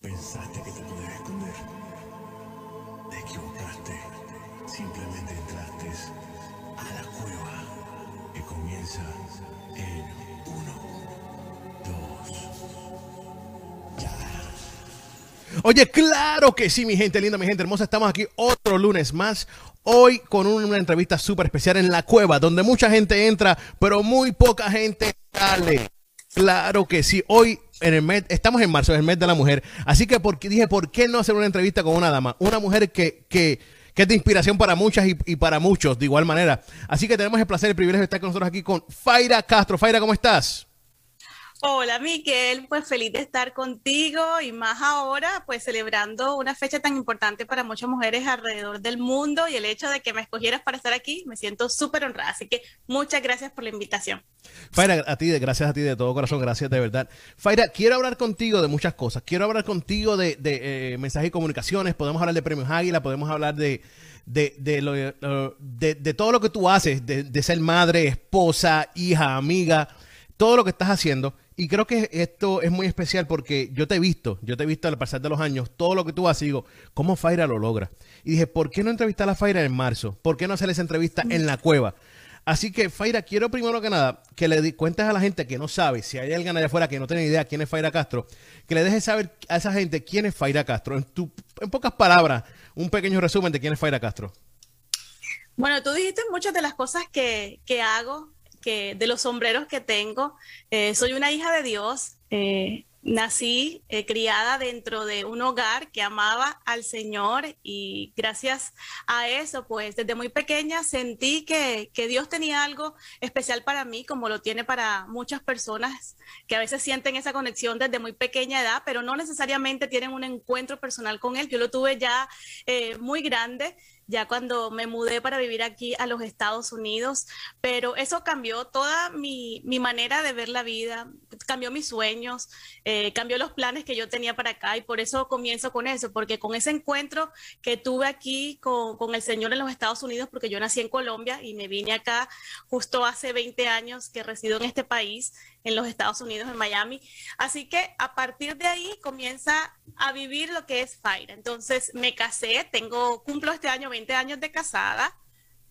Pensaste que te podías esconder. Te equivocaste. Simplemente entraste a la cueva que comienza en uno, dos, ya. Oye, claro que sí, mi gente linda, mi gente hermosa. Estamos aquí otro lunes más. Hoy con una entrevista súper especial en la cueva, donde mucha gente entra, pero muy poca gente sale. Claro que sí. Hoy en el mes, estamos en marzo, en el mes de la mujer. Así que porque, dije, ¿por qué no hacer una entrevista con una dama? Una mujer que, que, que es de inspiración para muchas y, y para muchos de igual manera. Así que tenemos el placer y el privilegio de estar con nosotros aquí con Faira Castro. Faira, ¿cómo estás? Hola Miguel, pues feliz de estar contigo y más ahora, pues celebrando una fecha tan importante para muchas mujeres alrededor del mundo y el hecho de que me escogieras para estar aquí, me siento súper honrada. Así que muchas gracias por la invitación. Faira, a ti, gracias a ti de todo corazón, gracias de verdad. Faira, quiero hablar contigo de muchas cosas. Quiero hablar contigo de, de eh, mensajes y comunicaciones, podemos hablar de premios Águila, podemos hablar de, de, de, todo lo que tú haces, de ser madre, esposa, hija, amiga, todo lo que estás haciendo. Y creo que esto es muy especial porque yo te he visto, yo te he visto al pasar de los años, todo lo que tú haces, digo, ¿cómo Faira lo logra? Y dije, ¿por qué no entrevistar a Faira en marzo? ¿Por qué no hacer esa entrevista en la cueva? Así que, Faira, quiero primero que nada que le cuentes a la gente que no sabe, si hay alguien allá afuera que no tiene idea quién es Faira Castro, que le dejes saber a esa gente quién es Faira Castro. En, tu, en pocas palabras, un pequeño resumen de quién es Faira Castro. Bueno, tú dijiste muchas de las cosas que hago que de los sombreros que tengo. Eh, soy una hija de Dios. Eh, nací eh, criada dentro de un hogar que amaba al Señor y gracias a eso, pues desde muy pequeña sentí que, que, Dios tenía algo especial para mí, como lo tiene para muchas personas que a veces sienten esa conexión desde muy pequeña edad, pero no necesariamente tienen un encuentro personal con Él. Yo lo tuve ya muy grande ya cuando me mudé para vivir aquí a los Estados Unidos, pero eso cambió toda mi, mi manera de ver la vida, cambió mis sueños, eh, cambió los planes que yo tenía para acá y por eso comienzo con eso, porque con ese encuentro que tuve aquí con, con, el Señor en los Estados Unidos, porque yo nací en Colombia y me vine acá justo hace 20 años que resido en este país, en los Estados Unidos, en Miami. Así que a partir de ahí comienza a vivir lo que es Faira. Entonces me casé, tengo, cumplo este año 20 años de casada.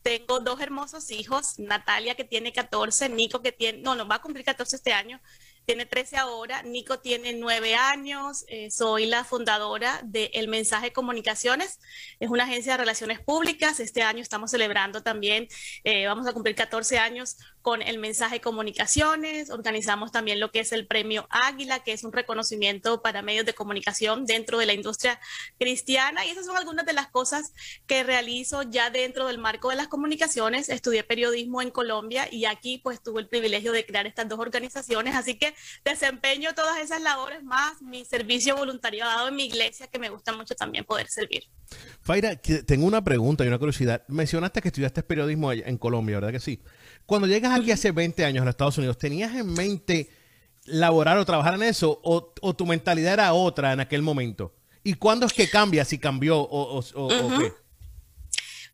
Tengo dos hermosos hijos, Natalia que tiene 14, Nico que tiene, no, no va a cumplir 14 este año, tiene 13 ahora, Nico tiene 9 años, eh, soy la fundadora de El Mensaje Comunicaciones, es una agencia de relaciones públicas, este año estamos celebrando también, eh, vamos a cumplir 14 años con El Mensaje Comunicaciones, organizamos también lo que es el Premio Águila, que es un reconocimiento para medios de comunicación dentro de la industria cristiana, y esas son algunas de las cosas que realizo ya dentro del marco de las comunicaciones, estudié periodismo en Colombia y aquí pues tuve el privilegio de crear estas dos organizaciones, así que desempeño todas esas labores más mi servicio voluntariado en mi iglesia, que me gusta mucho también poder servir. Faira, tengo una pregunta y una curiosidad. Mencionaste que estudiaste periodismo en Colombia, ¿verdad que sí? Cuando llegas aquí hace 20 años a los Estados Unidos, ¿tenías en mente laborar o trabajar en eso o, o tu mentalidad era otra en aquel momento? ¿Y cuándo es que cambia, si cambió o, o, o uh -huh. qué?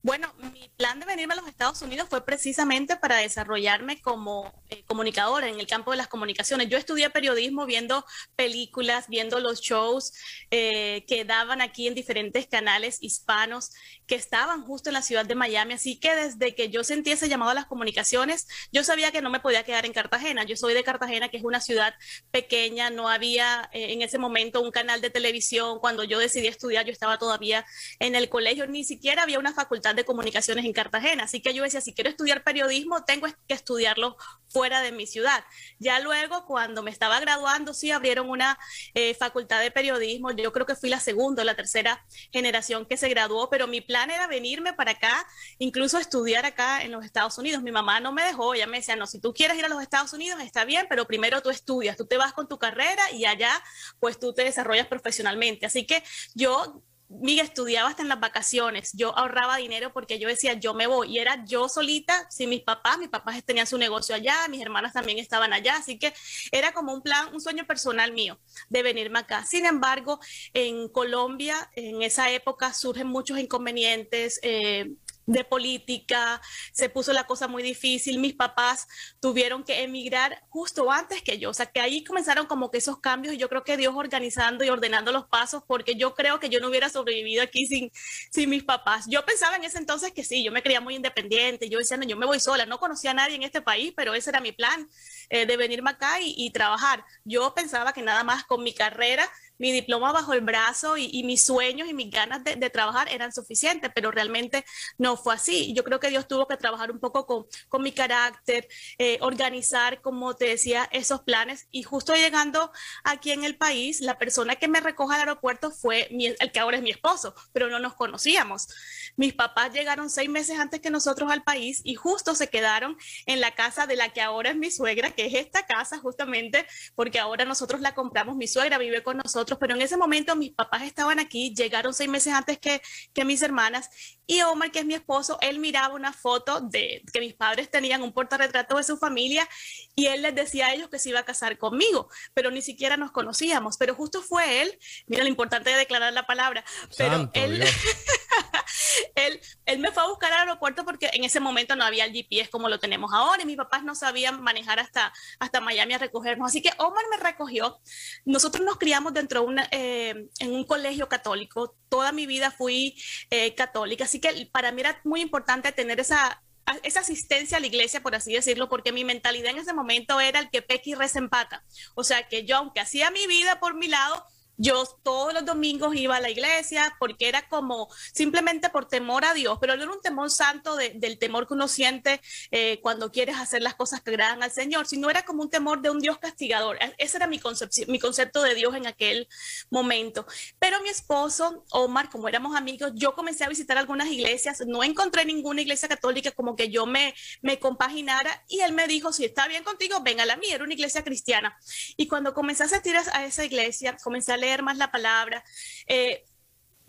Bueno, mi plan de venirme a los Estados Unidos fue precisamente para desarrollarme como eh, comunicadora en el campo de las comunicaciones. Yo estudié periodismo viendo películas, viendo los shows eh, que daban aquí en diferentes canales hispanos que estaban justo en la ciudad de Miami. Así que desde que yo sentí ese llamado a las comunicaciones, yo sabía que no me podía quedar en Cartagena. Yo soy de Cartagena, que es una ciudad pequeña, no había eh, en ese momento un canal de televisión. Cuando yo decidí estudiar, yo estaba todavía en el colegio, ni siquiera había una facultad de comunicaciones en Cartagena. Así que yo decía, si quiero estudiar periodismo, tengo que estudiarlo fuera de mi ciudad. Ya luego, cuando me estaba graduando, sí abrieron una eh, facultad de periodismo. Yo creo que fui la segunda o la tercera generación que se graduó, pero mi plan era venirme para acá, incluso estudiar acá en los Estados Unidos. Mi mamá no me dejó, ella me decía, no, si tú quieres ir a los Estados Unidos, está bien, pero primero tú estudias, tú te vas con tu carrera y allá, pues tú te desarrollas profesionalmente. Así que yo Miguel estudiaba hasta en las vacaciones, yo ahorraba dinero porque yo decía, yo me voy, y era yo solita, sin mis papás, mis papás tenían su negocio allá, mis hermanas también estaban allá, así que era como un plan, un sueño personal mío de venirme acá. Sin embargo, en Colombia, en esa época surgen muchos inconvenientes, eh, de política, se puso la cosa muy difícil, mis papás tuvieron que emigrar justo antes que yo, o sea que ahí comenzaron como que esos cambios y yo creo que Dios organizando y ordenando los pasos, porque yo creo que yo no hubiera sobrevivido aquí sin, sin mis papás. Yo pensaba en ese entonces que sí, yo me creía muy independiente, yo decía, no, yo me voy sola, no conocía a nadie en este país, pero ese era mi plan eh, de venirme acá y, y trabajar. Yo pensaba que nada más con mi carrera mi diploma bajo el brazo y, mis sueños y mis ganas de, trabajar eran suficientes, pero realmente no fue así. Yo creo que Dios tuvo que trabajar un poco con, con mi carácter, eh, organizar, como te decía, esos planes. Y justo llegando aquí en el país, la persona que me recoge al aeropuerto fue el que ahora es mi esposo, pero no nos conocíamos. Mis papás llegaron seis meses antes que nosotros al país y justo se quedaron en la casa de la que ahora es mi suegra, que es esta casa justamente, porque ahora nosotros la compramos, mi suegra vive con nosotros pero en ese momento mis papás estaban aquí, llegaron seis meses antes que, que mis hermanas, y Omar, que es mi esposo, él miraba una foto de que mis padres tenían un portarretrato de su familia y él les decía a ellos que se iba a casar conmigo, pero ni siquiera nos conocíamos, pero justo fue él, mira lo importante de declarar la palabra, pero él, él, él me fue a buscar al aeropuerto porque en ese momento no había el GPS como lo tenemos ahora y mis papás no sabían manejar hasta, hasta Miami a recogernos, así que Omar me recogió, nosotros nos criamos dentro una, eh, en un colegio católico, toda mi vida fui eh, católica, así que para mí era muy importante tener esa, esa asistencia a la iglesia, por así decirlo, porque mi mentalidad en ese momento era el que peque y resempata. O sea, que yo, aunque hacía mi vida por mi lado, yo todos los domingos iba a la iglesia porque era como simplemente por temor a Dios, pero no era un temor santo del temor que uno siente eh, cuando quieres hacer las cosas que agradan al Señor, sino era como un temor de un Dios castigador. E, ese era mi, mi concepto de Dios en aquel momento. Pero mi esposo, Omar, como éramos amigos, yo comencé a visitar algunas iglesias, no encontré ninguna iglesia católica como que yo me, me compaginara y él me dijo, si está bien contigo, ven a la mía, era una iglesia cristiana. Y cuando comencé a asistir a esa iglesia, comencé a más la palabra. Eh,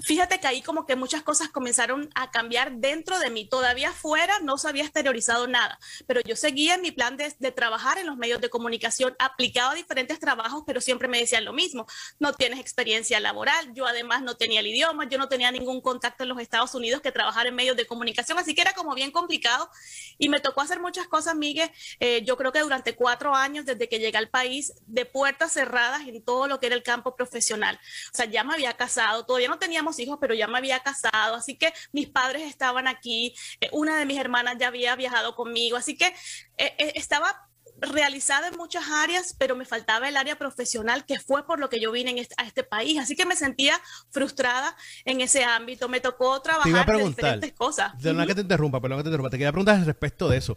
fíjate que ahí como que muchas cosas comenzaron a cambiar dentro de mí. Todavía fuera no se había exteriorizado nada, pero yo seguía en mi plan de, trabajar en los medios de comunicación, aplicaba diferentes trabajos, pero siempre me decían lo mismo, no tienes experiencia laboral, yo además no tenía el idioma, yo no tenía ningún contacto en los Estados Unidos que trabajar en medios de comunicación, así que era como bien complicado y me tocó hacer muchas cosas, Miguel, eh, yo creo que durante cuatro años desde que llegué al país, de puertas cerradas en todo lo que era el campo profesional. O sea, ya me había casado, todavía no teníamos hijos, pero ya me había casado, así que mis padres estaban aquí, eh, una de mis hermanas ya había viajado conmigo, así que eh, eh, estaba realizada en muchas áreas, pero me faltaba el área profesional, que fue por lo que yo vine a este país. Así que me sentía frustrada en ese ámbito. Me tocó trabajar en diferentes cosas. Perdón que te interrumpa, perdón que te interrumpa. Te quería preguntar respecto de eso.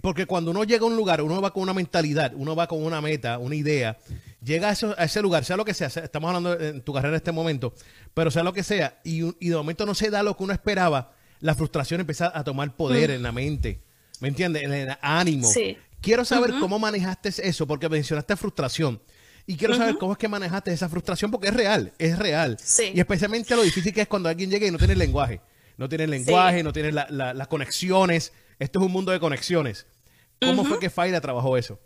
Porque cuando uno llega a un lugar, uno va con una mentalidad, uno va con una meta, una idea, llega a, ese lugar, sea lo que sea, estamos hablando en tu carrera en este momento, pero sea lo que sea, y, de momento no se da lo que uno esperaba, la frustración empieza a tomar poder mm. en la mente, ¿me entiendes? En el ánimo. Quiero saber cómo manejaste eso, porque mencionaste frustración. Y quiero saber cómo es que manejaste esa frustración, porque es real, es real. Y especialmente lo difícil que es cuando alguien llega y no tiene lenguaje. No tiene lenguaje, no tiene las conexiones. Esto es un mundo de conexiones. ¿Cómo fue que Faida trabajó eso?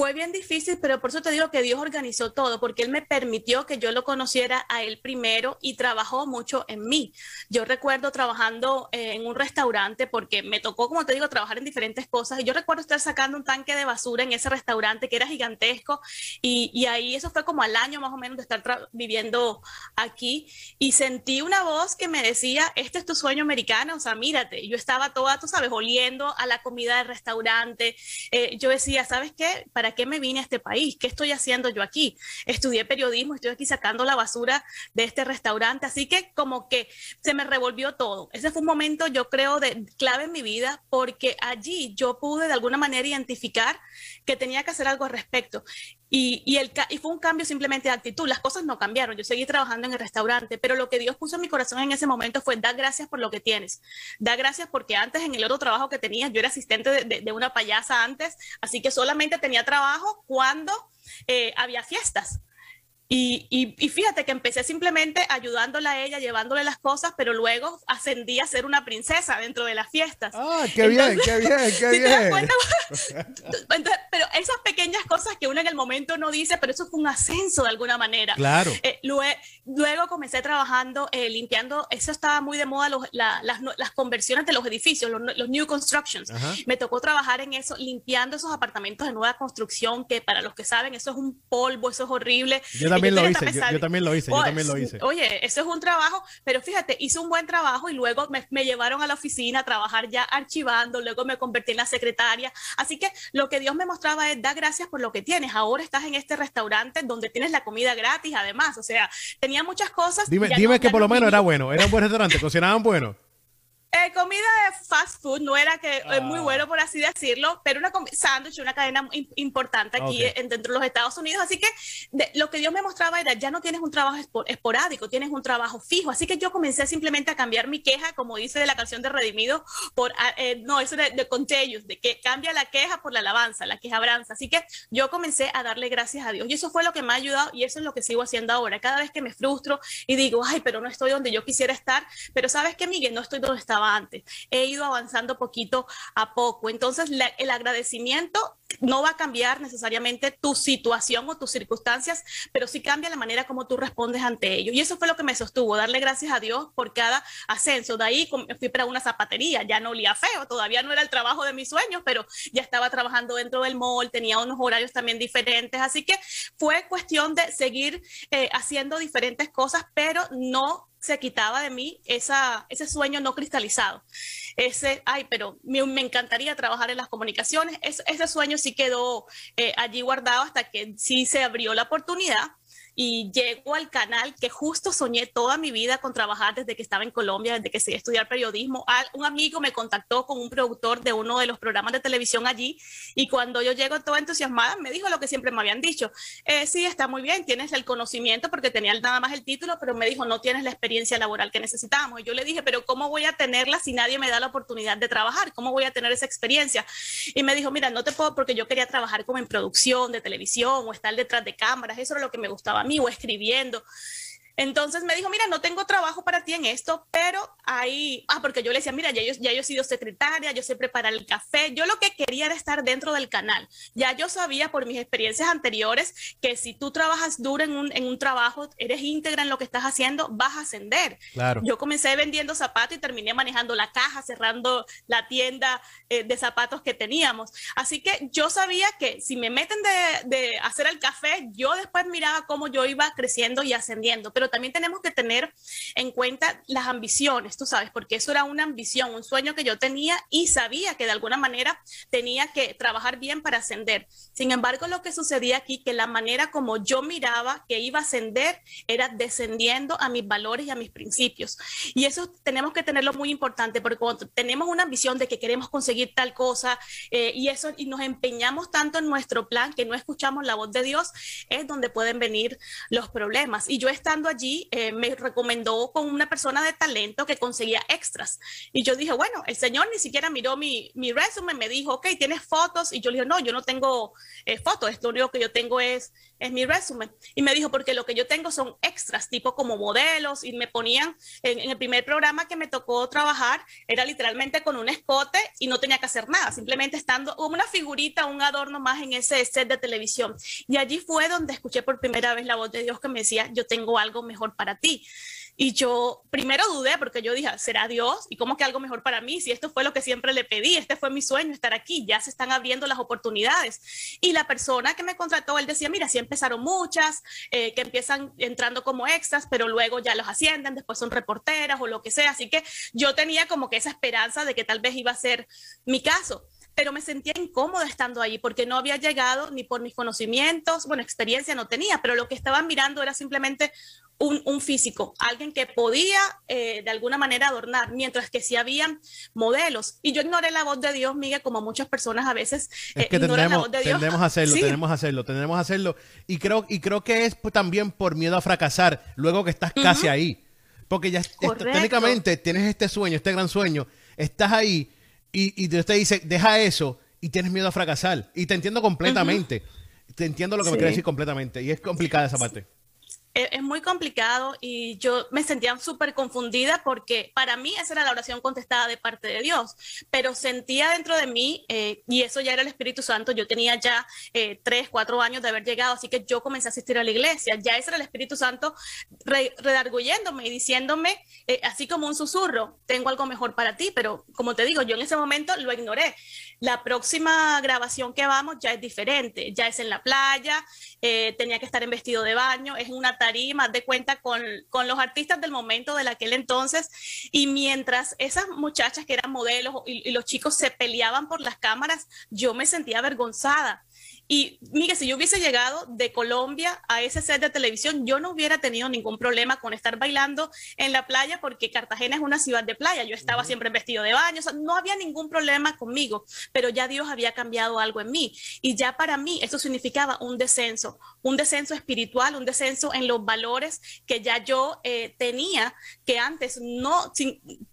Fue bien difícil, pero por eso te digo que Dios organizó todo, porque Él me permitió que yo lo conociera a Él primero y trabajó mucho en mí. Yo recuerdo trabajando eh, en un restaurante, porque me tocó, como te digo, trabajar en diferentes cosas, y yo recuerdo estar sacando un tanque de basura en ese restaurante que era gigantesco, y, ahí eso fue como al año más o menos de estar viviendo aquí, y sentí una voz que me decía, este es tu sueño americano, o sea, mírate, yo estaba toda, tú sabes, oliendo a la comida del restaurante, eh, yo decía, ¿sabes qué? ¿para qué me vine a este país? ¿Qué estoy haciendo yo aquí? Estudié periodismo, estoy aquí sacando la basura de este restaurante, así que como que se me revolvió todo. Ese fue un momento, yo creo, de clave en mi vida, porque allí yo pude de alguna manera identificar que tenía que hacer algo al respecto. Y, el, fue un cambio simplemente de actitud. Las cosas no cambiaron. Yo seguí trabajando en el restaurante, pero lo que Dios puso en mi corazón en ese momento fue dar gracias por lo que tienes. Da gracias porque antes en el otro trabajo que tenía, yo era asistente de, de, una payasa antes, así que solamente tenía trabajo cuando eh, había fiestas. Y, y, fíjate que empecé simplemente ayudándola a ella, llevándole las cosas, pero luego ascendí a ser una princesa dentro de las fiestas. Ah, qué bien, qué bien, qué bien. pero esas pequeñas cosas que uno en el momento no dice, pero eso fue un ascenso de alguna manera. Claro. Eh, luego, comencé trabajando, eh, limpiando, eso estaba muy de moda, las, las, conversiones de los edificios, los, new constructions. Me tocó trabajar en eso, limpiando esos apartamentos de nueva construcción, que para los que saben, eso es un polvo, eso es horrible. Yo también lo hice, yo, también lo hice, yo también lo hice. Oye, eso es un trabajo, pero fíjate, hice un buen trabajo y luego me, me llevaron a la oficina a trabajar ya archivando, luego me convertí en la secretaria. Así que lo que Dios me mostraba es, da gracias por lo que tienes. Ahora estás en este restaurante donde tienes la comida gratis, además. O sea, tenía muchas cosas. Dime, dime que por lo menos era bueno, era un buen restaurante, cocinaban bueno. Eh, comida de fast food, no era que es muy ah. bueno por así decirlo, pero una sándwich, una cadena importante aquí dentro de los Estados Unidos. Así que lo que Dios me mostraba era, ya no tienes un trabajo esporádico, tienes un trabajo fijo. Así que yo comencé simplemente a cambiar mi queja, como dice de la canción de Redimido, por, ah, eh, no, eso de, de Contagious, de que cambia la queja por la alabanza, la queja abranza. Así que yo comencé a darle gracias a Dios. Y eso fue lo que me ha ayudado y eso es lo que sigo haciendo ahora. Cada vez que me frustro y digo, ay, pero no estoy donde yo quisiera estar, pero sabes que, Miguel, no estoy donde estaba antes. He ido avanzando poquito a poco. Entonces, el agradecimiento no va a cambiar necesariamente tu situación o tus circunstancias, pero sí cambia la manera como tú respondes ante ello. Y eso fue lo que me sostuvo, darle gracias a Dios por cada ascenso. De ahí fui para una zapatería, ya no olía feo, todavía no era el trabajo de mis sueños, pero ya estaba trabajando dentro del mall, tenía unos horarios también diferentes, así que fue cuestión de seguir eh, haciendo diferentes cosas, pero no se quitaba de mí esa, ese sueño no cristalizado. Ese, ay, pero me, encantaría trabajar en las comunicaciones. ese sueño sí quedó eh, allí guardado hasta que sí se abrió la oportunidad y llego al canal que justo soñé toda mi vida con trabajar desde que estaba en Colombia, desde que seguí estudiar periodismo. Un amigo me contactó con un productor de uno de los programas de televisión allí y cuando yo llego toda entusiasmada me dijo lo que siempre me habían dicho. Eh, sí, está muy bien, tienes el conocimiento porque tenía nada más el título, pero me dijo, no tienes la experiencia laboral que necesitábamos. Y yo le dije, pero ¿cómo voy a tenerla si nadie me da la oportunidad de trabajar? ¿Cómo voy a tener esa experiencia? Y me dijo, mira, no te puedo porque yo quería trabajar como en producción de televisión o estar detrás de cámaras, eso era lo que me gustaba a mí, o escribiendo. Entonces me dijo, mira, no tengo trabajo para ti en esto, pero ahí, ah, porque yo le decía, mira, ya yo, ya yo he sido secretaria, yo sé preparar el café, yo lo que quería era estar dentro del canal. Ya yo sabía por mis experiencias anteriores que si tú trabajas duro en un, en un trabajo, eres íntegra en lo que estás haciendo, vas a ascender. Claro. Yo comencé vendiendo zapatos y terminé manejando la caja, cerrando la tienda eh, de zapatos que teníamos. Así que yo sabía que si me meten de, de hacer el café, yo después miraba cómo yo iba creciendo y ascendiendo. Pero también tenemos que tener en cuenta las ambiciones, tú sabes, porque eso era una ambición, un sueño que yo tenía y sabía que de alguna manera tenía que trabajar bien para ascender. Sin embargo, lo que sucedía aquí, que la manera como yo miraba que iba a ascender era descendiendo a mis valores y a mis principios. Y eso tenemos que tenerlo muy importante, porque cuando tenemos una ambición de que queremos conseguir tal cosa eh, y eso y nos empeñamos tanto en nuestro plan que no escuchamos la voz de Dios, es donde pueden venir los problemas. Y yo estando allí eh, me recomendó con una persona de talento que conseguía extras. Y yo dije, bueno, el señor ni siquiera miró mi, mi resumen, me dijo, ok, ¿tienes fotos? Y yo le dije, no, yo no tengo eh, fotos, lo único que yo tengo es, es mi resumen. Y me dijo, porque lo que yo tengo son extras, tipo como modelos, y me ponían, en, en el primer programa que me tocó trabajar, era literalmente con un escote y no tenía que hacer nada, simplemente estando como una figurita, un adorno más en ese set de televisión. Y allí fue donde escuché por primera vez la voz de Dios que me decía, yo tengo algo mejor para ti. Y yo primero dudé porque yo dije, ¿será Dios? ¿Y cómo que algo mejor para mí? Si esto fue lo que siempre le pedí, este fue mi sueño, estar aquí, ya se están abriendo las oportunidades. Y la persona que me contrató, él decía, mira, sí empezaron muchas, eh, que empiezan entrando como extras, pero luego ya los ascienden, después son reporteras o lo que sea. Así que yo tenía como que esa esperanza de que tal vez iba a ser mi caso pero me sentía incómoda estando ahí porque no había llegado ni por mis conocimientos, bueno, experiencia no tenía, pero lo que estaban mirando era simplemente un, físico, alguien que podía eh, de alguna manera adornar, mientras que sí habían modelos. Y yo ignoré la voz de Dios, Miguel, como muchas personas a veces eh, que ignoran la voz de Dios. Tenemos hacerlo, tenemos hacerlo, tenemos hacerlo. Y creo, y creo que es también por miedo a fracasar, luego que estás casi ahí. Porque ya técnicamente tienes este sueño, este gran sueño, estás ahí y, y Dios te dice, deja eso y tienes miedo a fracasar. Y te entiendo completamente. Te entiendo lo que me quieres decir completamente. Y es complicada esa parte. E, es muy complicado y yo me sentía súper confundida porque para mí esa era la oración contestada de parte de Dios, pero sentía dentro de mí, eh, y eso ya era el Espíritu Santo, yo tenía ya eh, tres, cuatro años de haber llegado, así que yo comencé a asistir a la iglesia, ya ese era el Espíritu Santo redarguyéndome y diciéndome, eh, así como un susurro, tengo algo mejor para ti, pero como te digo, yo en ese momento lo ignoré. La próxima grabación que vamos ya es diferente, ya es en la playa, tenía que estar en vestido de baño, es una tarima, de cuenta con, con los artistas del momento de aquel entonces, y mientras esas muchachas que eran modelos y, y los chicos se peleaban por las cámaras, yo me sentía avergonzada y mire, si yo hubiese llegado de Colombia a ese set de televisión, yo no hubiera tenido ningún problema con estar bailando en la playa porque Cartagena es una ciudad de playa. Yo estaba siempre en vestido de baño, o sea, no había ningún problema conmigo, pero ya Dios había cambiado algo en mí. Y ya para mí eso significaba un descenso, un descenso espiritual, un descenso en los valores que ya yo eh, tenía, que antes no,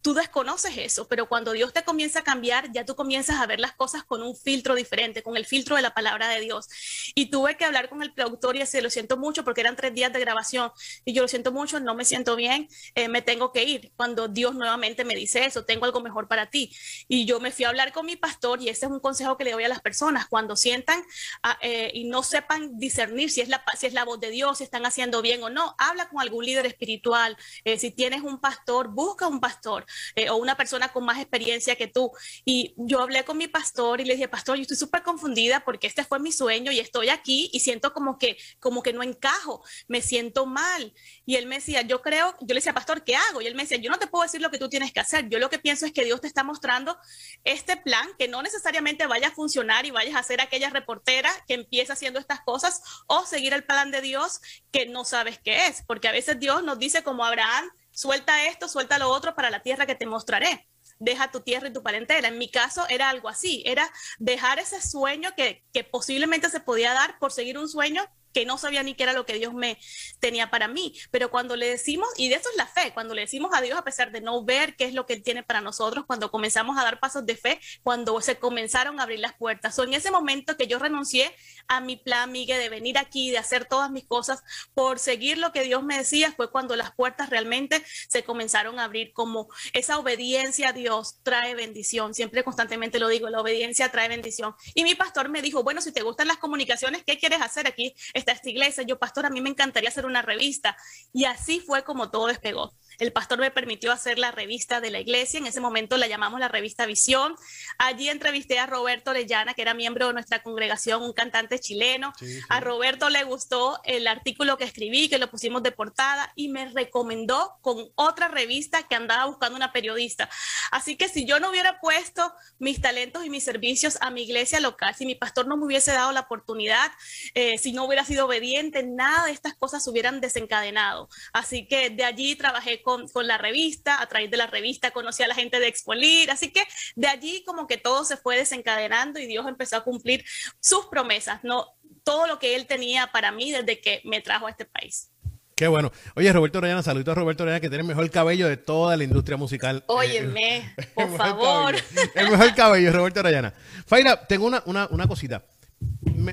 tú desconoces eso, pero cuando Dios te comienza a cambiar, ya tú comienzas a ver las cosas con un filtro diferente, con el filtro de la palabra de Dios Dios. Y tuve que hablar con el productor y decir, lo siento mucho porque eran tres días de grabación y yo lo siento mucho, no me siento bien, eh, me tengo que ir. Cuando Dios nuevamente me dice eso, tengo algo mejor para ti. Y yo me fui a hablar con mi pastor y ese es un consejo que le doy a las personas, cuando sientan ah, eh, y no sepan discernir si es, la, si es la voz de Dios, si están haciendo bien o no, habla con algún líder espiritual. Eh, si tienes un pastor, busca un pastor o una persona con más experiencia que tú. Y yo hablé con mi pastor y le dije, pastor, yo estoy súper confundida porque este fue mi sueño y estoy aquí y siento como que, como que no encajo, me siento mal. Y él me decía, yo creo, yo le decía, pastor, ¿qué hago? Y él me decía, yo no te puedo decir lo que tú tienes que hacer, yo lo que pienso es que Dios te está mostrando este plan que no necesariamente vaya a funcionar y vayas a ser aquella reportera que empieza haciendo estas cosas o seguir el plan de Dios que no sabes qué es, porque a veces Dios nos dice como Abraham, suelta esto, suelta lo otro para la tierra que te mostraré deja tu tierra y tu parentela. En mi caso era algo así, era dejar ese sueño que, que posiblemente se podía dar por seguir un sueño que no sabía ni qué era lo que Dios me tenía para mí. Pero cuando le decimos, y de eso es la fe, cuando le decimos a Dios a pesar de no ver qué es lo que Él tiene para nosotros, cuando comenzamos a dar pasos de fe, cuando se comenzaron a abrir las puertas. O en ese momento que yo renuncié a mi plan, Miguel, de venir aquí, de hacer todas mis cosas por seguir lo que Dios me decía, fue cuando las puertas realmente se comenzaron a abrir, como esa obediencia a Dios trae bendición. Siempre constantemente lo digo, la obediencia trae bendición. Y mi pastor me dijo, bueno, si te gustan las comunicaciones, ¿qué quieres hacer aquí? Esta iglesia. Yo, pastor, a mí me encantaría hacer una revista. Y así fue como todo despegó el pastor me permitió hacer la revista de la iglesia. En ese momento la llamamos la revista Visión. Allí entrevisté a Roberto Orellana, que era miembro de nuestra congregación, un cantante chileno. A Roberto le gustó el artículo que escribí, que lo pusimos de portada y me recomendó con otra revista que andaba buscando una periodista. Así que si yo no hubiera puesto mis talentos y mis servicios a mi iglesia local, si mi pastor no me hubiese dado la oportunidad, eh, si no hubiera sido obediente, nada de estas cosas hubieran desencadenado. Así que de allí trabajé con, la revista, a través de la revista conocí a la gente de Expolir, así que de allí como que todo se fue desencadenando y Dios empezó a cumplir sus promesas, no todo lo que él tenía para mí desde que me trajo a este país. Qué bueno. Oye, Roberto Orellana, saludos a Roberto Orellana, que tiene el mejor cabello de toda la industria musical. Óyeme, por favor. el mejor cabello, Roberto Orellana. Faira, tengo una, una, una cosita.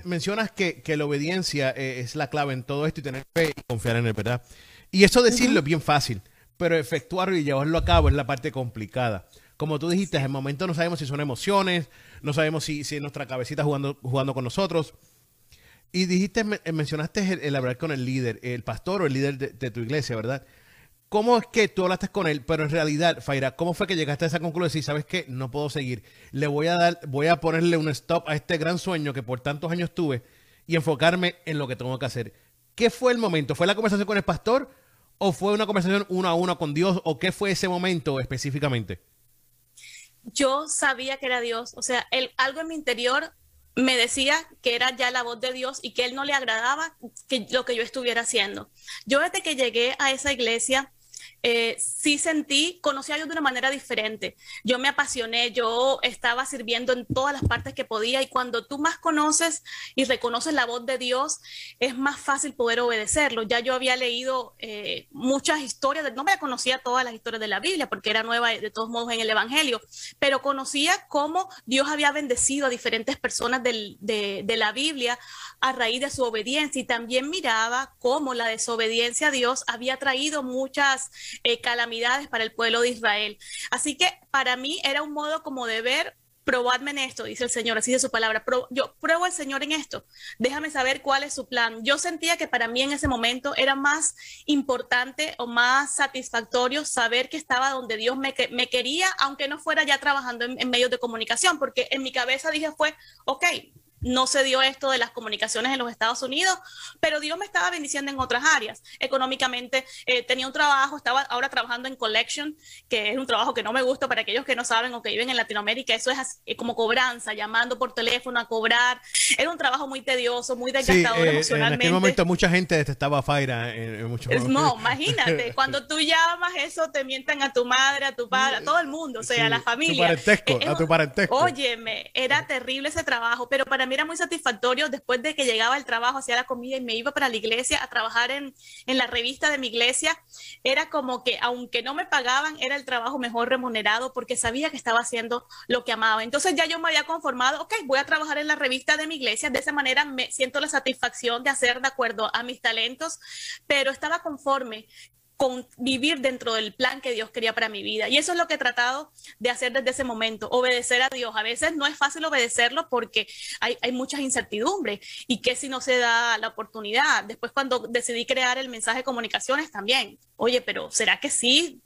mencionas que, que, la obediencia eh, es la clave en todo esto y tener fe y confiar en él, ¿verdad? Y eso decirlo es bien fácil pero efectuarlo y llevarlo a cabo es la parte complicada. Como tú dijiste, en el momento no sabemos si son emociones, no sabemos si, si es nuestra cabecita jugando, jugando con nosotros. Y dijiste, eh, mencionaste el, hablar con el líder, el pastor o el líder de, tu iglesia, ¿verdad? ¿Cómo es que tú hablaste con él? Pero en realidad, Faira, ¿cómo fue que llegaste a esa conclusión? Y sabes que no puedo seguir. Le voy a dar, voy a ponerle un stop a este gran sueño que por tantos años tuve y enfocarme en lo que tengo que hacer. ¿Qué fue el momento? ¿Fue la conversación con el pastor o fue una conversación uno a uno con Dios o qué fue ese momento específicamente? Yo sabía que era Dios, o sea, algo en mi interior me decía que era ya la voz de Dios y que él no le agradaba que, lo que yo estuviera haciendo. Yo desde que llegué a esa iglesia, eh, sí sentí, conocí a Dios de una manera diferente. Yo me apasioné, yo estaba sirviendo en todas las partes que podía y cuando tú más conoces y reconoces la voz de Dios, es más fácil poder obedecerlo. Ya yo había leído eh, muchas historias, no me conocía todas las historias de la Biblia porque era nueva de todos modos en el Evangelio, pero conocía cómo Dios había bendecido a diferentes personas de, de la Biblia a raíz de su obediencia y también miraba cómo la desobediencia a Dios había traído muchas eh, calamidades para el pueblo de Israel. Así que para mí era un modo como de ver probadme en esto, dice el Señor, así de su palabra. yo pruebo al Señor en esto. Déjame saber cuál es su plan. Yo sentía que para mí en ese momento era más importante o más satisfactorio saber que estaba donde Dios me, me quería, aunque no fuera ya trabajando en, en medios de comunicación, porque en mi cabeza dije fue, ok, no se dio esto de las comunicaciones en los Estados Unidos, pero Dios me estaba bendiciendo en otras áreas. Económicamente eh, tenía un trabajo, estaba ahora trabajando en Collection, que es un trabajo que no me gusta para aquellos que no saben o que viven en Latinoamérica. Eso es eh, como cobranza, llamando por teléfono a cobrar. Era un trabajo muy tedioso, muy desgastador emocionalmente. En aquel momento mucha gente detestaba a Faira en, muchos No, imagínate, cuando tú llamas eso, te mientan a tu madre, a tu padre, a todo el mundo, o sea, a la familia. parentesco, a tu parentesco. Óyeme, era terrible ese trabajo, pero para mí era muy satisfactorio después de que llegaba el trabajo, hacía la comida y me iba para la iglesia a trabajar en, en la revista de mi iglesia. Era como que, aunque no me pagaban, era el trabajo mejor remunerado porque sabía que estaba haciendo lo que amaba. Entonces ya yo me había conformado, ok, voy a trabajar en la revista de mi iglesia. De esa manera me siento la satisfacción de hacer de acuerdo a mis talentos, pero estaba conforme con vivir dentro del plan que Dios quería para mi vida. Y eso es lo que he tratado de hacer desde ese momento, obedecer a Dios. A veces no es fácil obedecerlo porque hay, hay muchas incertidumbres y que si no se da la oportunidad. Después cuando decidí crear el mensaje de comunicaciones también, oye, pero ¿será que sí?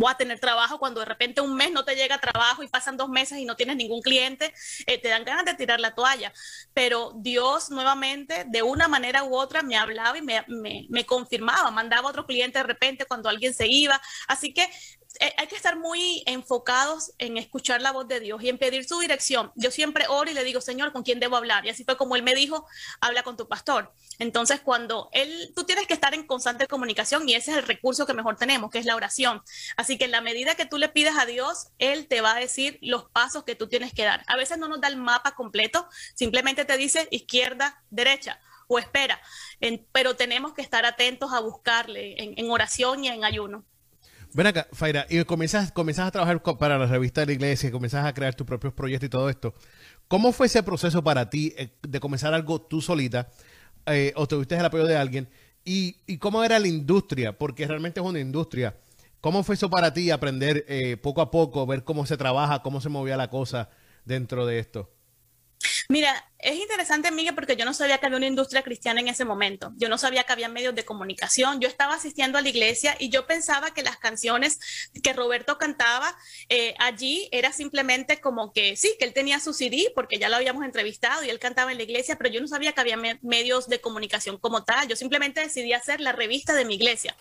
Voy a tener trabajo cuando de repente un mes no te llega trabajo y pasan dos meses y no tienes ningún cliente, eh, te dan ganas de tirar la toalla. Pero Dios nuevamente, de una manera u otra, me hablaba y me, me, me confirmaba, mandaba otro cliente de repente cuando alguien se iba. Así que hay que estar muy enfocados en escuchar la voz de Dios y en pedir su dirección. Yo siempre oro y le digo, Señor, ¿con quién debo hablar? Y así fue como él me dijo, habla con tu pastor. Entonces, cuando él, tú tienes que estar en constante comunicación y ese es el recurso que mejor tenemos, que es la oración. Así que en la medida que tú le pides a Dios, él te va a decir los pasos que tú tienes que dar. A veces no nos da el mapa completo, simplemente te dice izquierda, derecha o espera, pero tenemos que estar atentos a buscarle en oración y en ayuno. Ven acá, Faira, y comienzas, comienzas a trabajar para la revista de la iglesia, comienzas a crear tus propios proyectos y todo esto. ¿Cómo fue ese proceso para ti eh, de comenzar algo tú solita eh, o tuviste el apoyo de alguien? ¿Y, ¿Y, cómo era la industria? Porque realmente es una industria. ¿Cómo fue eso para ti aprender eh, poco a poco, ver cómo se trabaja, cómo se movía la cosa dentro de esto? Mira, es interesante, Miguel, porque yo no sabía que había una industria cristiana en ese momento. Yo no sabía que había medios de comunicación. Yo estaba asistiendo a la iglesia y yo pensaba que las canciones que Roberto cantaba eh, allí era simplemente como que sí, que él tenía su CD porque ya lo habíamos entrevistado y él cantaba en la iglesia, pero yo no sabía que había medios de comunicación como tal. Yo simplemente decidí hacer la revista de mi iglesia.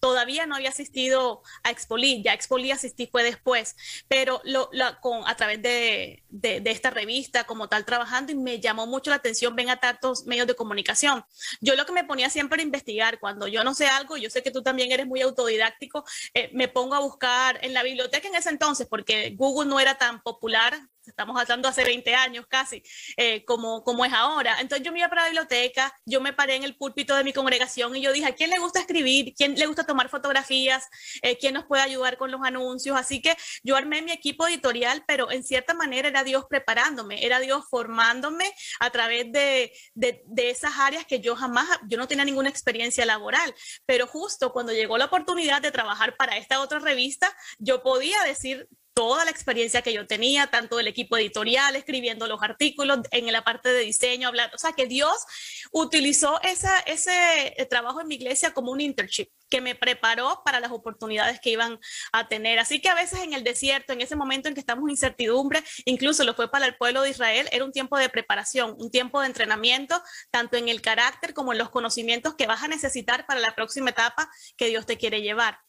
Todavía no había asistido a Expoli, ya Expoli asistí fue después, pero lo, con, a través de, de, esta revista como tal trabajando y me llamó mucho la atención, ven a tantos medios de comunicación. Yo lo que me ponía siempre a investigar, cuando yo no sé algo, yo sé que tú también eres muy autodidáctico, eh, me pongo a buscar en la biblioteca en ese entonces, porque Google no era tan popular, estamos hablando hace 20 años casi, eh, como, como es ahora. Entonces yo me iba para la biblioteca, yo me paré en el púlpito de mi congregación y yo dije, ¿a quién le gusta escribir? ¿Quién le gusta tomar fotografías? Eh, ¿Quién nos puede ayudar con los anuncios? Así que yo armé mi equipo editorial, pero en cierta manera era Dios preparándome, era Dios formándome a través de, de, de esas áreas que yo jamás, yo no tenía ninguna experiencia laboral, pero justo cuando llegó la oportunidad de trabajar para esta otra revista, yo podía decir toda la experiencia que yo tenía, tanto del equipo editorial, escribiendo los artículos, en la parte de diseño, hablando. O sea, que Dios utilizó esa, ese trabajo en mi iglesia como un internship que me preparó para las oportunidades que iban a tener. Así que a veces en el desierto, en ese momento en que estamos en incertidumbre, incluso lo fue para el pueblo de Israel, era un tiempo de preparación, un tiempo de entrenamiento, tanto en el carácter como en los conocimientos que vas a necesitar para la próxima etapa que Dios te quiere llevar.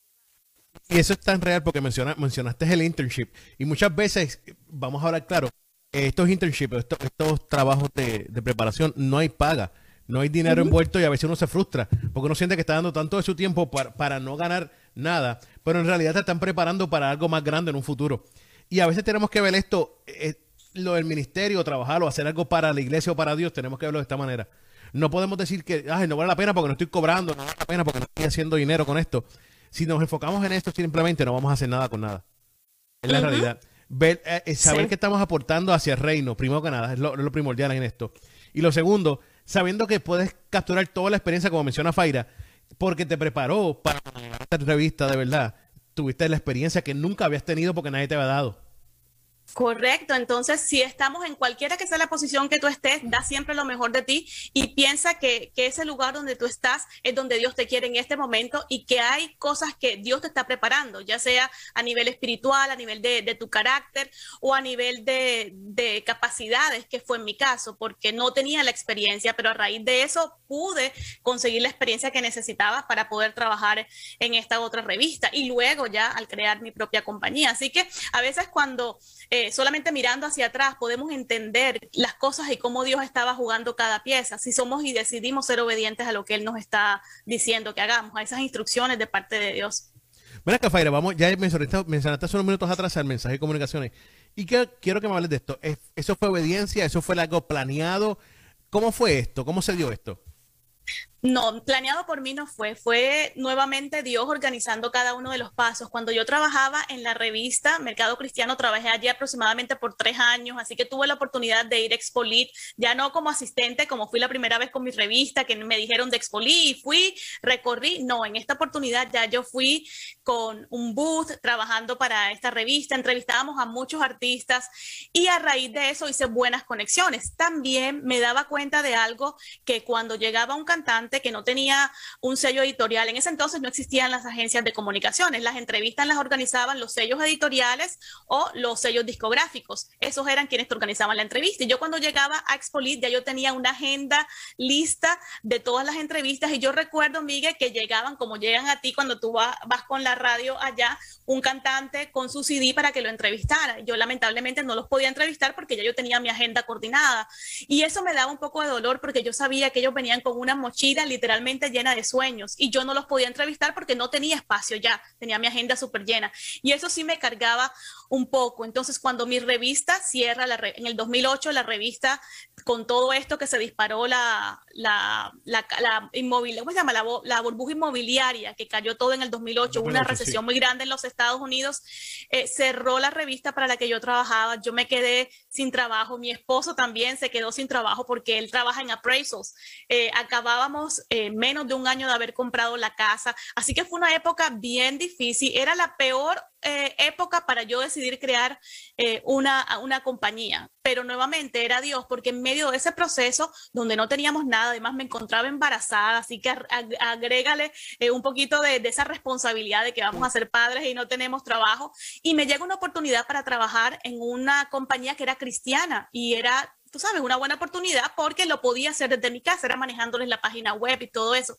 Y eso es tan real porque menciona, mencionaste el internship. Y muchas veces, vamos a hablar claro, estos internships, estos, trabajos de, preparación, no hay paga, no hay dinero envuelto y a veces uno se frustra porque uno siente que está dando tanto de su tiempo para, para no ganar nada, pero en realidad te están preparando para algo más grande en un futuro. Y a veces tenemos que ver esto, eh, lo del ministerio, trabajar o hacer algo para la iglesia o para Dios, tenemos que verlo de esta manera. No podemos decir que Ay, no vale la pena porque no estoy cobrando, no vale la pena porque no estoy haciendo dinero con esto. Si nos enfocamos en esto, simplemente no vamos a hacer nada con nada. Es la realidad. Ver, eh, saber que estamos aportando hacia el reino, primero que nada, es lo, lo, primordial en esto. Y lo segundo, sabiendo que puedes capturar toda la experiencia, como menciona Faira, porque te preparó para esta entrevista de verdad. Tuviste la experiencia que nunca habías tenido porque nadie te había dado. Correcto, entonces si estamos en cualquiera que sea la posición que tú estés, da siempre lo mejor de ti y piensa que, que, ese lugar donde tú estás es donde Dios te quiere en este momento y que hay cosas que Dios te está preparando, ya sea a nivel espiritual, a nivel de, tu carácter o a nivel de, de, capacidades, que fue en mi caso, porque no tenía la experiencia, pero a raíz de eso pude conseguir la experiencia que necesitaba para poder trabajar en esta otra revista y luego ya al crear mi propia compañía. Así que a veces cuando... solamente mirando hacia atrás podemos entender las cosas y cómo Dios estaba jugando cada pieza, si somos y decidimos ser obedientes a lo que Él nos está diciendo que hagamos, a esas instrucciones de parte de Dios. Mira, Cafaira, vamos, ya mencionaste, mencionaste hace unos minutos atrás el mensaje de comunicaciones. Y que, quiero que me hables de esto. ¿Eso fue obediencia? ¿Eso fue algo planeado? ¿Cómo fue esto? ¿Cómo se dio esto? No, planeado por mí no fue, fue nuevamente Dios organizando cada uno de los pasos. Cuando yo trabajaba en la revista Mercado Cristiano, trabajé allí aproximadamente por tres años, así que tuve la oportunidad de ir a Expolit, ya no como asistente, como fui la primera vez con mi revista, que me dijeron de Expolit y fui, recorrí, no, en esta oportunidad ya yo fui con un booth trabajando para esta revista, entrevistábamos a muchos artistas y a raíz de eso hice buenas conexiones. También me daba cuenta de algo que cuando llegaba un cantante, que no tenía un sello editorial. En ese entonces no existían las agencias de comunicaciones. Las entrevistas las organizaban los sellos editoriales o los sellos discográficos. Esos eran quienes te organizaban la entrevista. Y yo cuando llegaba a Expolit ya yo tenía una agenda lista de todas las entrevistas. Y yo recuerdo, Miguel, que llegaban como llegan a ti cuando tú vas, vas con la radio allá, un cantante con su CD para que lo entrevistara. Yo lamentablemente no los podía entrevistar porque ya yo tenía mi agenda coordinada. Y eso me daba un poco de dolor porque yo sabía que ellos venían con una mochila literalmente llena de sueños y yo no los podía entrevistar porque no tenía espacio ya, tenía mi agenda súper llena. Y eso sí me cargaba un poco. Entonces, cuando mi revista cierra, la en el 2008, la revista, con todo esto que se disparó la, la, la, ¿cómo se llama? La, la, burbuja inmobiliaria que cayó todo en el 2008, una recesión muy grande en los Estados Unidos, eh, cerró la revista para la que yo trabajaba. Yo me quedé sin trabajo. Mi esposo también se quedó sin trabajo porque él trabaja en appraisals. Eh, acabábamos eh, menos de un año de haber comprado la casa. Así que fue una época bien difícil. Era la peor eh, época para yo decidir crear eh, una, una compañía. Pero nuevamente era Dios, porque en medio de ese proceso donde no teníamos nada, además me encontraba embarazada, así que agrégale eh, un poquito de, de, esa responsabilidad de que vamos a ser padres y no tenemos trabajo. Y me llega una oportunidad para trabajar en una compañía que era cristiana y era tú sabes, una buena oportunidad porque lo podía hacer desde mi casa, era manejándoles la página web y todo eso.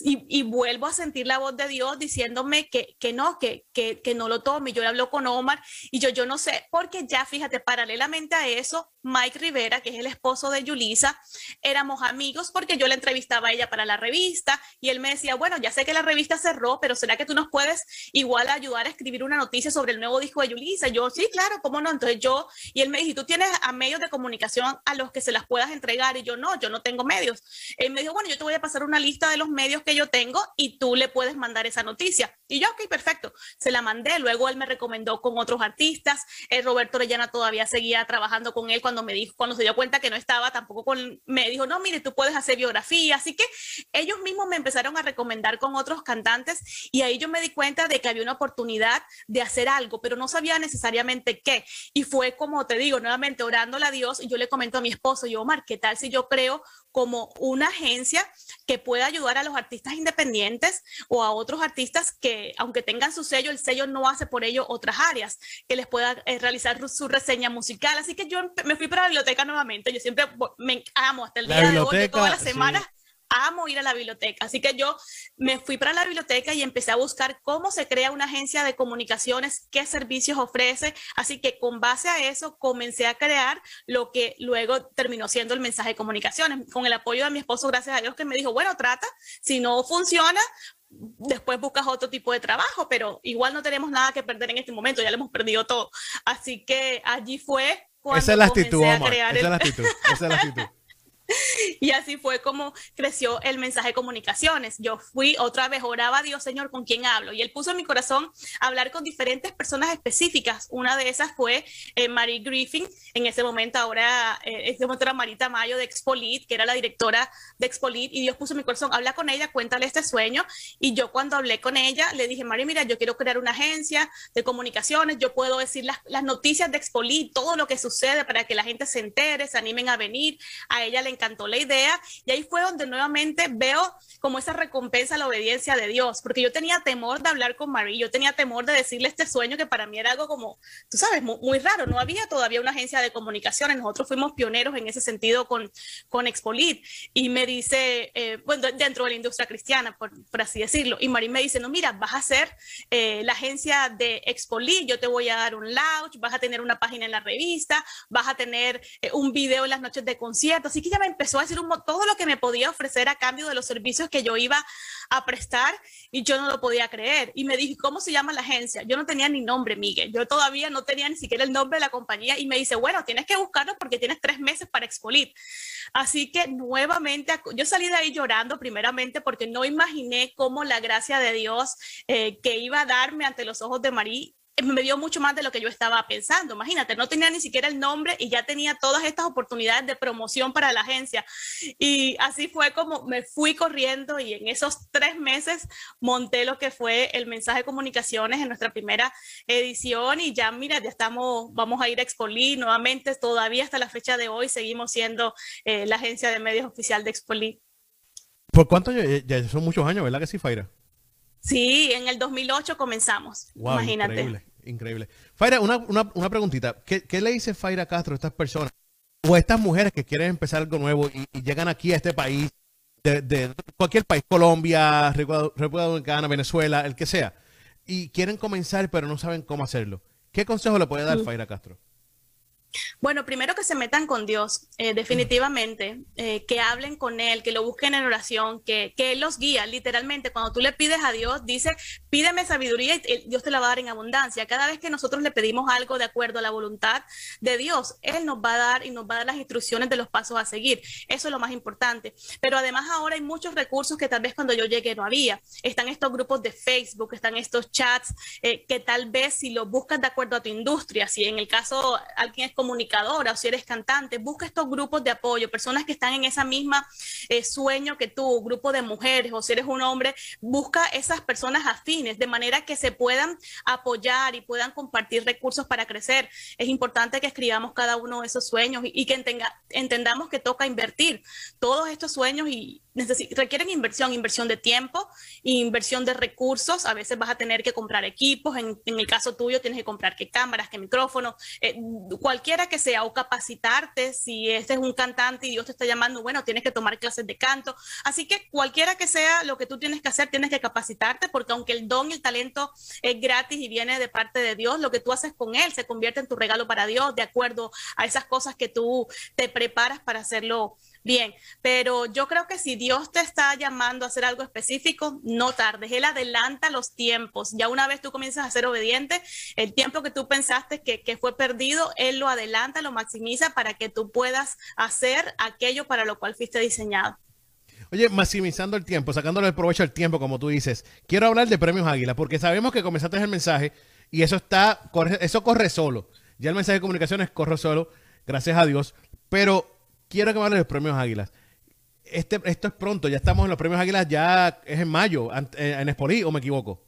Y, y vuelvo a sentir la voz de Dios diciéndome que, que no, que, que, que, no lo tome. Yo le hablo con Omar y yo, yo no sé, porque ya fíjate, paralelamente a eso, Mike Rivera, que es el esposo de Yulisa, éramos amigos porque yo le entrevistaba a ella para la revista y él me decía, bueno, ya sé que la revista cerró, pero ¿será que tú nos puedes igual ayudar a escribir una noticia sobre el nuevo disco de Yulisa? yo, sí, claro, ¿cómo no? Entonces yo, y él me dijo, ¿tú tienes a medios de comunicación? A los que se las puedas entregar y yo no, yo no tengo medios. Él me dijo, bueno, yo te voy a pasar una lista de los medios que yo tengo y tú le puedes mandar esa noticia. Y yo, ok, perfecto, se la mandé. Luego él me recomendó con otros artistas. El Roberto Orellana todavía seguía trabajando con él cuando me dijo, cuando se dio cuenta que no estaba tampoco con, me dijo, no, mire, tú puedes hacer biografía. Así que ellos mismos me empezaron a recomendar con otros cantantes y ahí yo me di cuenta de que había una oportunidad de hacer algo, pero no sabía necesariamente qué. Y fue como te digo, nuevamente orándole a Dios y yo le comento a mi esposo, yo, Omar, ¿qué tal si yo creo como una agencia que pueda ayudar a los artistas independientes o a otros artistas que, aunque tengan su sello, el sello no hace por ello otras áreas, que les pueda eh, realizar su reseña musical. Así que yo me fui para la biblioteca nuevamente. Yo siempre me amo hasta el día de hoy, todas las semanas. amo amo ir a la biblioteca. Así que yo me fui para la biblioteca y empecé a buscar cómo se crea una agencia de comunicaciones, qué servicios ofrece. Así que con base a eso comencé a crear lo que luego terminó siendo el mensaje de comunicaciones. Con el apoyo de mi esposo, gracias a Dios, que me dijo, bueno, trata, si no funciona, después buscas otro tipo de trabajo, pero igual no tenemos nada que perder en este momento, ya lo hemos perdido todo. Así que allí fue cuando esa es la actitud, a crear esa es la actitud, esa es la actitud. Y así fue como creció el mensaje de comunicaciones. Yo fui otra vez, oraba a Dios, Señor, ¿con quién hablo? Y Él puso en mi corazón hablar con diferentes personas específicas. Una de esas fue eh, Marie Griffin. En ese momento, ahora, eh, en ese Marita Mayo de Expolit, que era la directora de Expolit. Y Dios puso en mi corazón, habla con ella, cuéntale este sueño. Y yo cuando hablé con ella, le dije, María, mira, yo quiero crear una agencia de comunicaciones. Yo puedo decir las, las noticias de Expolit, todo lo que sucede para que la gente se entere, se animen a venir. A ella le encantó la idea y ahí fue donde nuevamente veo como esa recompensa la obediencia de Dios, porque yo tenía temor de hablar con Marie, yo tenía temor de decirle este sueño que para mí era algo como, tú sabes, muy, raro, no había todavía una agencia de comunicaciones, nosotros fuimos pioneros en ese sentido con, con Expolit y me dice, eh, bueno, dentro de la industria cristiana, por, así decirlo, y Marie me dice, no, mira, vas a ser eh, la agencia de Expolit, yo te voy a dar un lounge, vas a tener una página en la revista, vas a tener eh, un video en las noches de concierto, así que ya me empezó a decir un, todo lo que me podía ofrecer a cambio de los servicios que yo iba a prestar y yo no lo podía creer. Y me dije, ¿cómo se llama la agencia? Yo no tenía ni nombre, Miguel. Yo todavía no tenía ni siquiera el nombre de la compañía y me dice, bueno, tienes que buscarlo porque tienes tres meses para expolir. Así que nuevamente, yo salí de ahí llorando primeramente porque no imaginé cómo la gracia de Dios eh, que iba a darme ante los ojos de María me dio mucho más de lo que yo estaba pensando. Imagínate, no tenía ni siquiera el nombre y ya tenía todas estas oportunidades de promoción para la agencia. Y así fue como me fui corriendo y en esos tres meses monté lo que fue el mensaje de comunicaciones en nuestra primera edición y ya, mira, ya estamos, vamos a ir a Expoli nuevamente, todavía hasta la fecha de hoy seguimos siendo eh, la agencia de medios oficial de Expoli. ¿Por cuánto? Ya, son muchos años, ¿verdad que sí, Faira? Sí, en el 2008 comenzamos. imagínate. Increíble, increíble. Faira, una, una, una preguntita. ¿Qué, ¿Qué, le dice Faira Castro a estas personas o a estas mujeres que quieren empezar algo nuevo y, llegan aquí a este país, de, de, cualquier país, Colombia, República Dominicana, Venezuela, el que sea, y quieren comenzar pero no saben cómo hacerlo? ¿Qué consejo le puede dar. Faira Castro? Bueno, primero que se metan con Dios, eh, definitivamente, eh, que hablen con Él, que lo busquen en oración, que, que, Él los guía. Literalmente, cuando tú le pides a Dios, dice, pídeme sabiduría y Dios te la va a dar en abundancia. Cada vez que nosotros le pedimos algo de acuerdo a la voluntad de Dios, Él nos va a dar y nos va a dar las instrucciones de los pasos a seguir. Eso es lo más importante. Pero además ahora hay muchos recursos que tal vez cuando yo llegué no había. Están estos grupos de Facebook, están estos chats, eh, que tal vez si los buscas de acuerdo a tu industria, si en el caso alguien es comunicadora o si eres cantante, busca estos grupos de apoyo, personas que están en esa misma eh, sueño que tú, grupo de mujeres o si eres un hombre, busca esas personas afines de manera que se puedan apoyar y puedan compartir recursos para crecer. Es importante que escribamos cada uno de esos sueños y, que entendamos que toca invertir todos estos sueños y requieren inversión, inversión de tiempo, inversión de recursos. A veces vas a tener que comprar equipos. En, el caso tuyo tienes que comprar qué cámaras, qué micrófonos, eh, cualquiera que sea, o capacitarte. Si este es un cantante y Dios te está llamando, bueno, tienes que tomar clases de canto. Así que cualquiera que sea lo que tú tienes que hacer, tienes que capacitarte, porque aunque el don y el talento es gratis y viene de parte de Dios, lo que tú haces con él se convierte en tu regalo para Dios, de acuerdo a esas cosas que tú te preparas para hacerlo bien. Pero yo creo que si Dios te está llamando a hacer algo específico, no tardes. Él adelanta los tiempos. Ya una vez tú comienzas a ser obediente, el tiempo que tú pensaste que, fue perdido, Él lo adelanta, lo maximiza para que tú puedas hacer aquello para lo cual fuiste diseñado. Oye, maximizando el tiempo, sacándole el provecho al tiempo, como tú dices, quiero hablar de premios Águila, porque sabemos que comenzaste el mensaje y eso está, eso corre solo. Ya el mensaje de comunicaciones corre solo, gracias a Dios. Pero quiero que me los premios Águilas. Este, esto es pronto, ya estamos en los premios Águilas, ya es en mayo, en Espolí, o me equivoco.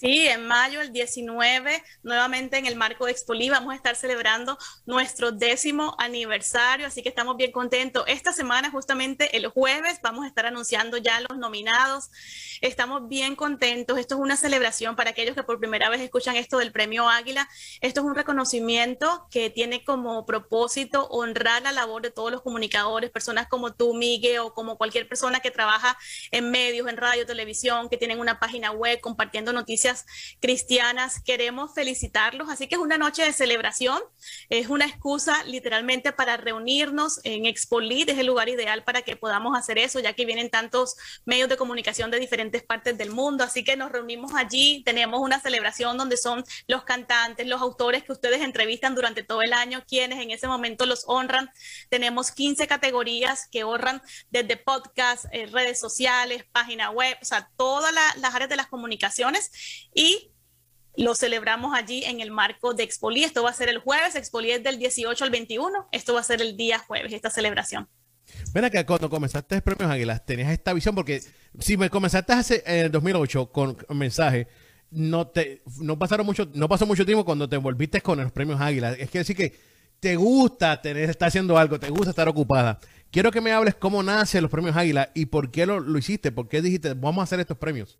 Sí, en mayo, el 19, nuevamente en el marco de Expoli, vamos a estar celebrando nuestro décimo aniversario, así que estamos bien contentos. Esta semana, justamente el jueves, vamos a estar anunciando ya los nominados. Estamos bien contentos. Esto es una celebración para aquellos que por primera vez escuchan esto del Premio Águila. Esto es un reconocimiento que tiene como propósito honrar la labor de todos los comunicadores, personas como tú, Miguel, o como cualquier persona que trabaja en medios, en radio, televisión, que tienen una página web compartiendo noticias cristianas. Queremos felicitarlos, así que es una noche de celebración, es una excusa literalmente para reunirnos en Expolit, es el lugar ideal para que podamos hacer eso, ya que vienen tantos medios de comunicación de diferentes partes del mundo, así que nos reunimos allí, tenemos una celebración donde son los cantantes, los autores que ustedes entrevistan durante todo el año, quienes en ese momento los honran. Tenemos 15 categorías que honran desde podcast, eh, redes sociales, página web, o sea, todas las áreas de las comunicaciones y lo celebramos allí en el marco de Expoli. Esto va a ser el jueves, Expoli es del 18 al 21, esto va a ser el día jueves, esta celebración. Mira que cuando comenzaste Premios Águilas tenías esta visión, porque si me comenzaste hace, en el 2008 con mensaje, no te no pasaron mucho no pasó mucho tiempo cuando te volviste con los Premios Águilas. Es que decir que te gusta tener estar haciendo algo, te gusta estar ocupada. Quiero que me hables cómo nacen los Premios Águilas y por qué lo, lo hiciste, por qué dijiste, vamos a hacer estos premios.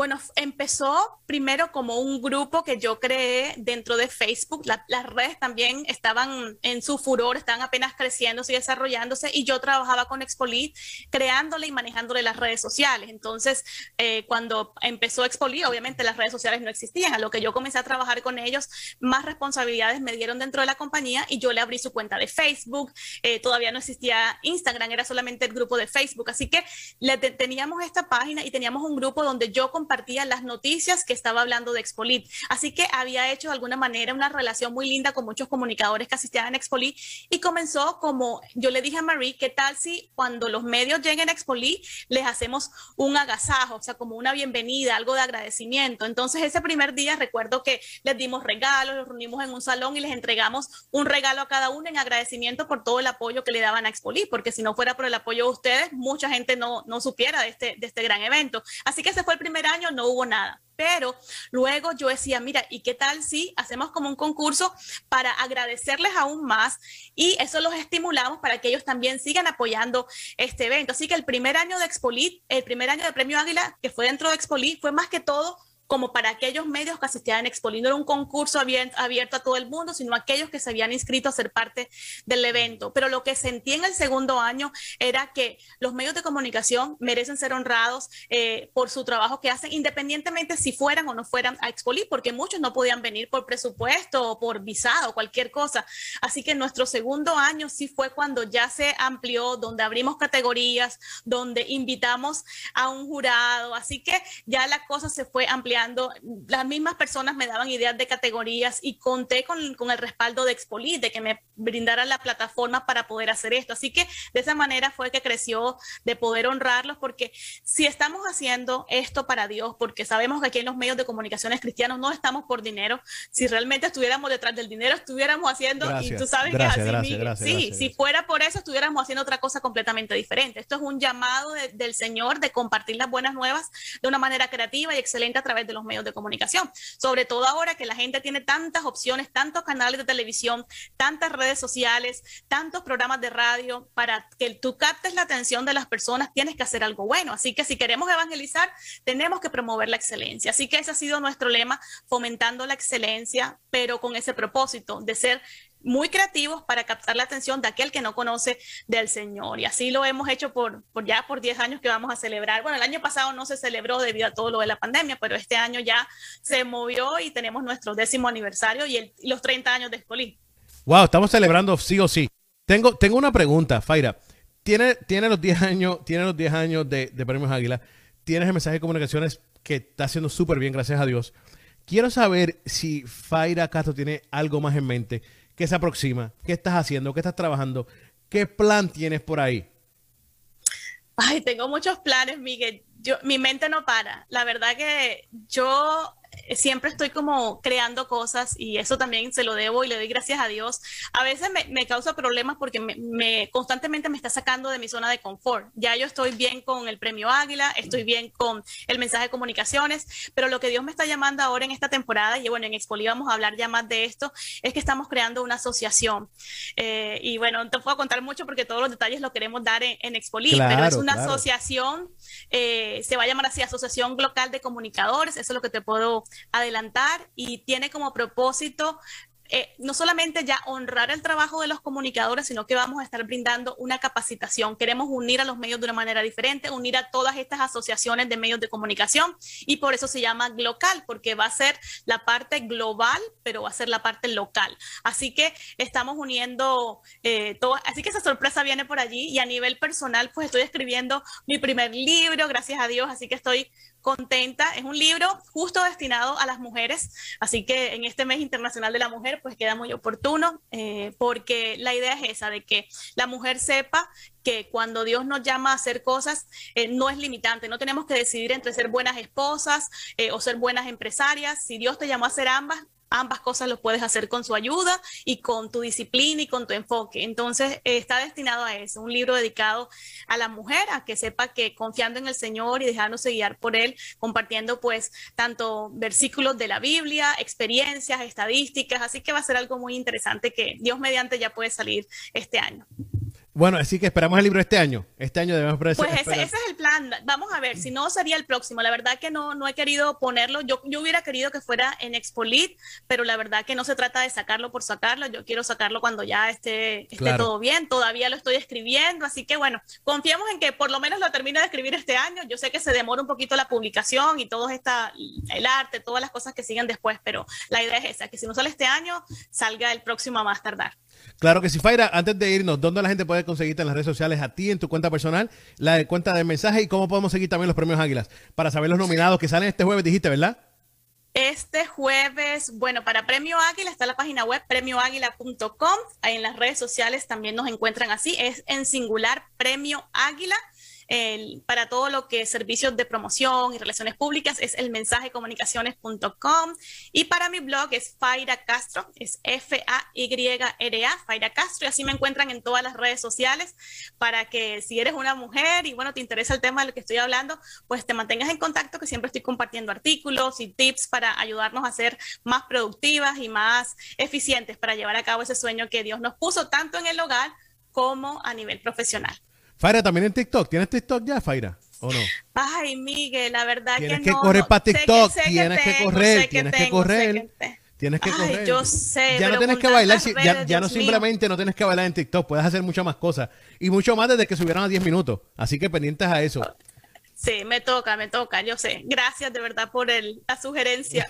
Bueno, empezó primero como un grupo que yo creé dentro de Facebook. las redes también estaban en su furor, estaban apenas creciéndose y desarrollándose y yo trabajaba con Expolit creándole y manejándole las redes sociales. Entonces, eh, cuando empezó Expolit, obviamente las redes sociales no existían. A lo que yo comencé a trabajar con ellos, más responsabilidades me dieron dentro de la compañía y yo le abrí su cuenta de Facebook. Eh, todavía no existía Instagram, era solamente el grupo de Facebook. Así que le teníamos esta página y teníamos un grupo donde yo compartía las noticias que estaba hablando de Expolit. Así que había hecho de alguna manera una relación muy linda con muchos comunicadores que asistían a Expolit y comenzó como yo le dije a Marie, ¿qué tal si cuando los medios lleguen a Expolit les hacemos un agasajo, o sea, como una bienvenida, algo de agradecimiento? Entonces ese primer día recuerdo que les dimos regalos, los reunimos en un salón y les entregamos un regalo a cada uno en agradecimiento por todo el apoyo que le daban a Expolit, porque si no fuera por el apoyo de ustedes, mucha gente no, no supiera de este, de este gran evento. Así que ese fue el primer año no hubo nada. Pero luego yo decía, mira, ¿y qué tal si hacemos como un concurso para agradecerles aún más? Y eso los estimulamos para que ellos también sigan apoyando este evento. Así que el primer año de Expolit, el primer año de Premio Águila, que fue dentro de Expolit, fue más que todo como para aquellos medios que asistían en Expolit. No era un concurso abierto, a todo el mundo, sino aquellos que se habían inscrito a ser parte del evento. Pero lo que sentí en el segundo año era que los medios de comunicación merecen ser honrados eh, por su trabajo que hacen, independientemente si fueran o no fueran a Expolit, porque muchos no podían venir por presupuesto o por visado o cualquier cosa. Así que nuestro segundo año sí fue cuando ya se amplió, donde abrimos categorías, donde invitamos a un jurado. Así que ya la cosa se fue ampliando las mismas personas me daban ideas de categorías y conté con, el respaldo de Expolit, de que me brindaran la plataforma para poder hacer esto. Así que de esa manera fue que creció de poder honrarlos, porque si estamos haciendo esto para Dios, porque sabemos que aquí en los medios de comunicaciones cristianos no estamos por dinero, si realmente estuviéramos detrás del dinero, estuviéramos haciendo, y tú sabes que así, sí, si fuera por eso, estuviéramos haciendo otra cosa completamente diferente. Esto es un llamado del Señor de compartir las buenas nuevas de una manera creativa y excelente a través de los medios de comunicación. Sobre todo ahora que la gente tiene tantas opciones, tantos canales de televisión, tantas redes sociales, tantos programas de radio, para que tú captes la atención de las personas, tienes que hacer algo bueno. Así que si queremos evangelizar, tenemos que promover la excelencia. Así que ese ha sido nuestro lema, fomentando la excelencia, pero con ese propósito de ser muy creativos para captar la atención de aquel que no conoce del Señor. Y así lo hemos hecho por, por ya por 10 años que vamos a celebrar. Bueno, el año pasado no se celebró debido a todo lo de la pandemia, pero este año ya se movió y tenemos nuestro décimo aniversario y, los 30 años de Escolí. Wow, estamos celebrando sí o sí. Tengo, tengo una pregunta, Faira. Tiene, tiene los 10 años, tiene los 10 años de, de Premios Águila, tienes el mensaje de comunicaciones que está haciendo súper bien, gracias a Dios. Quiero saber si Faira Castro tiene algo más en mente ¿Qué se aproxima? ¿Qué estás haciendo? ¿Qué estás trabajando? ¿Qué plan tienes por ahí? Ay, tengo muchos planes, Miguel. Yo, mi mente no para. La verdad que yo siempre estoy como creando cosas y eso también se lo debo y le doy gracias a Dios. A veces me, me causa problemas porque me, me, constantemente me está sacando de mi zona de confort. Ya yo estoy bien con el premio Águila, estoy bien con el mensaje de comunicaciones, pero lo que Dios me está llamando ahora en esta temporada, y bueno, en Expoli vamos a hablar ya más de esto, es que estamos creando una asociación. Eh, y bueno, no te puedo contar mucho porque todos los detalles lo queremos dar en, en Expoli, pero es una asociación, eh, se va a llamar así, Asociación Local de Comunicadores, eso es lo que te puedo adelantar, y tiene como propósito eh, no solamente ya honrar el trabajo de los comunicadores, sino que vamos a estar brindando una capacitación. Queremos unir a los medios de una manera diferente, unir a todas estas asociaciones de medios de comunicación y por eso se llama Glocal, porque va a ser la parte global, pero va a ser la parte local. Así que estamos uniendo eh, así que esa sorpresa viene por allí y a nivel personal, pues estoy escribiendo mi primer libro, gracias a Dios, así que estoy contenta. Es un libro justo destinado a las mujeres, así que en este mes internacional de la mujer, pues queda muy oportuno, eh, porque la idea es esa, de que la mujer sepa que cuando Dios nos llama a hacer cosas, eh, no es limitante, no tenemos que decidir entre ser buenas esposas eh, o ser buenas empresarias. Si Dios te llamó a hacer ambas, ambas cosas lo puedes hacer con su ayuda y con tu disciplina y con tu enfoque. Entonces, está destinado a eso, un libro dedicado a la mujer, a que sepa que confiando en el Señor y dejándose guiar por Él, compartiendo pues tanto versículos de la Biblia, experiencias, estadísticas, así que va a ser algo muy interesante que Dios mediante ya puede salir este año. Bueno, así que esperamos el libro este año. Este año debemos Pues ese, ese, es el plan. Vamos a ver, si no sería el próximo. La verdad que no, no he querido ponerlo. Yo, yo hubiera querido que fuera en Expolit, pero la verdad que no se trata de sacarlo por sacarlo. Yo quiero sacarlo cuando ya esté, esté todo bien. Todavía lo estoy escribiendo, así que bueno, confiemos en que por lo menos lo termine de escribir este año. Yo sé que se demora un poquito la publicación y todo esta, el arte, todas las cosas que siguen después, pero la idea es esa, que si no sale este año, salga el próximo a más tardar. Claro que sí, Faira. Antes de irnos, ¿dónde la gente puede conseguirte en las redes sociales? A ti, en tu cuenta personal, la cuenta de mensaje y cómo podemos seguir también los premios Águilas para saber los nominados que salen este jueves, dijiste, ¿verdad? Este jueves, bueno, para Premio Águila está la página web premioáguila.com. Ahí en las redes sociales también nos encuentran así. Es en singular Premio Águila para todo lo que es servicios de promoción y relaciones públicas es el mensajecomunicaciones.com y para mi blog es Faira Castro, es F-A-Y-R-A, Faira Castro y así me encuentran en todas las redes sociales para que si eres una mujer y bueno, te interesa el tema de lo que estoy hablando, pues te mantengas en contacto que siempre estoy compartiendo artículos y tips para ayudarnos a ser más productivas y más eficientes para llevar a cabo ese sueño que Dios nos puso tanto en el hogar como a nivel profesional. Faira, también en TikTok. ¿Tienes TikTok ya, Faira? ¿O no? Ay, Miguel, la verdad que no. Tienes que correr para TikTok. tienes que correr, tienes que correr. Tienes que correr. Yo sé. Ya no tienes que bailar, ya, no simplemente no tienes que bailar en TikTok, puedes hacer muchas más cosas. Y mucho más desde que subieron a 10 minutos. Así que pendientes a eso. Sí, me toca, me toca, yo sé. Gracias de verdad por el, la sugerencia.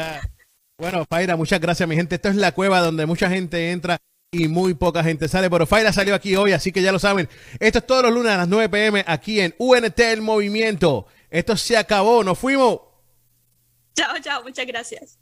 bueno, Faira, muchas gracias, mi gente. Esto es la cueva donde mucha gente entra y muy poca gente sale. Pero Faira salió aquí hoy, así que ya lo saben. Esto es todos los lunes a las 9 pm aquí en UNT El Movimiento. Esto se acabó, nos fuimos. Chao, chao, muchas gracias.